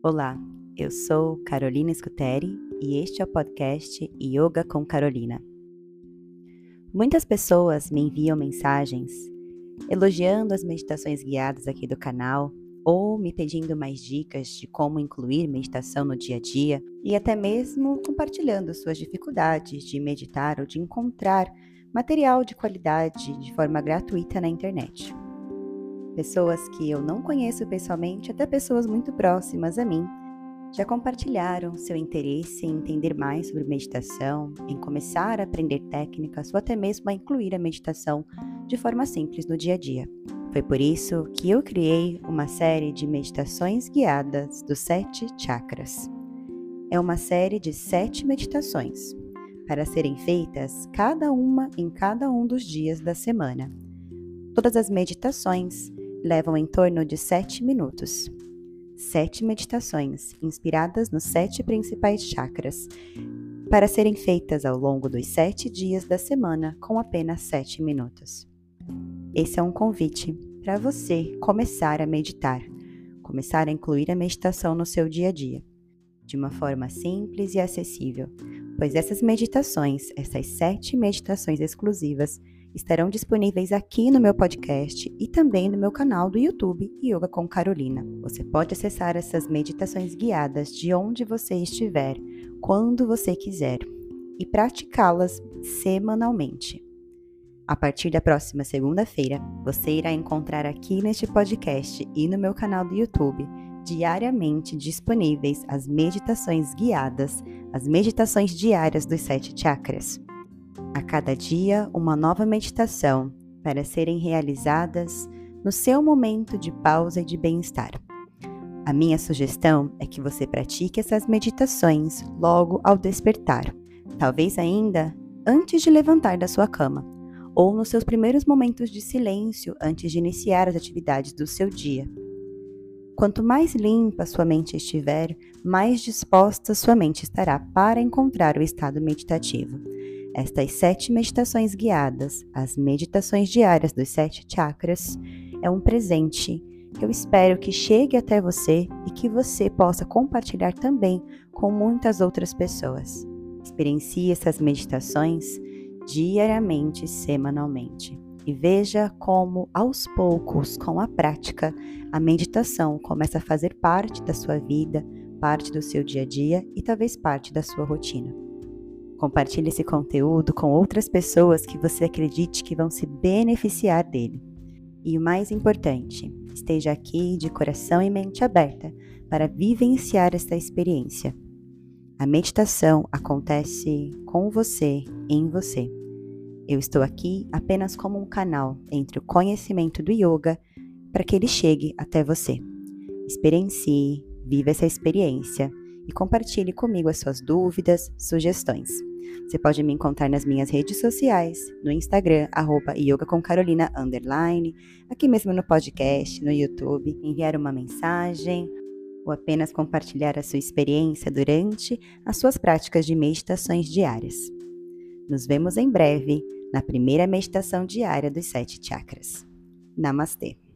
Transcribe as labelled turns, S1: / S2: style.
S1: Olá, eu sou Carolina Scuteri e este é o podcast Yoga com Carolina. Muitas pessoas me enviam mensagens elogiando as meditações guiadas aqui do canal ou me pedindo mais dicas de como incluir meditação no dia a dia e até mesmo compartilhando suas dificuldades de meditar ou de encontrar material de qualidade de forma gratuita na internet pessoas que eu não conheço pessoalmente, até pessoas muito próximas a mim, já compartilharam seu interesse em entender mais sobre meditação, em começar a aprender técnicas ou até mesmo a incluir a meditação de forma simples no dia a dia. Foi por isso que eu criei uma série de meditações guiadas dos sete chakras. É uma série de sete meditações para serem feitas cada uma em cada um dos dias da semana. Todas as meditações levam em torno de 7 minutos. Sete meditações inspiradas nos sete principais chakras, para serem feitas ao longo dos sete dias da semana com apenas 7 minutos. Esse é um convite para você começar a meditar, começar a incluir a meditação no seu dia a dia, de uma forma simples e acessível, pois essas meditações, essas sete meditações exclusivas, estarão disponíveis aqui no meu podcast e também no meu canal do YouTube Yoga com Carolina. Você pode acessar essas meditações guiadas de onde você estiver, quando você quiser, e praticá-las semanalmente. A partir da próxima segunda-feira, você irá encontrar aqui neste podcast e no meu canal do YouTube diariamente disponíveis as meditações guiadas, as meditações diárias dos sete chakras. A cada dia, uma nova meditação para serem realizadas no seu momento de pausa e de bem-estar. A minha sugestão é que você pratique essas meditações logo ao despertar, talvez ainda antes de levantar da sua cama, ou nos seus primeiros momentos de silêncio antes de iniciar as atividades do seu dia. Quanto mais limpa sua mente estiver, mais disposta sua mente estará para encontrar o estado meditativo estas sete meditações guiadas, as meditações diárias dos sete chakras, é um presente que eu espero que chegue até você e que você possa compartilhar também com muitas outras pessoas. Experiencie essas meditações diariamente, semanalmente. E veja como, aos poucos, com a prática, a meditação começa a fazer parte da sua vida, parte do seu dia a dia e talvez parte da sua rotina. Compartilhe esse conteúdo com outras pessoas que você acredite que vão se beneficiar dele. E o mais importante, esteja aqui de coração e mente aberta para vivenciar esta experiência. A meditação acontece com você, em você. Eu estou aqui apenas como um canal entre o conhecimento do yoga para que ele chegue até você. Experiencie, viva essa experiência e compartilhe comigo as suas dúvidas, sugestões. Você pode me encontrar nas minhas redes sociais, no Instagram, arroba yoga com Carolina, underline, aqui mesmo no podcast, no YouTube, enviar uma mensagem ou apenas compartilhar a sua experiência durante as suas práticas de meditações diárias. Nos vemos em breve na primeira meditação diária dos sete chakras. Namastê!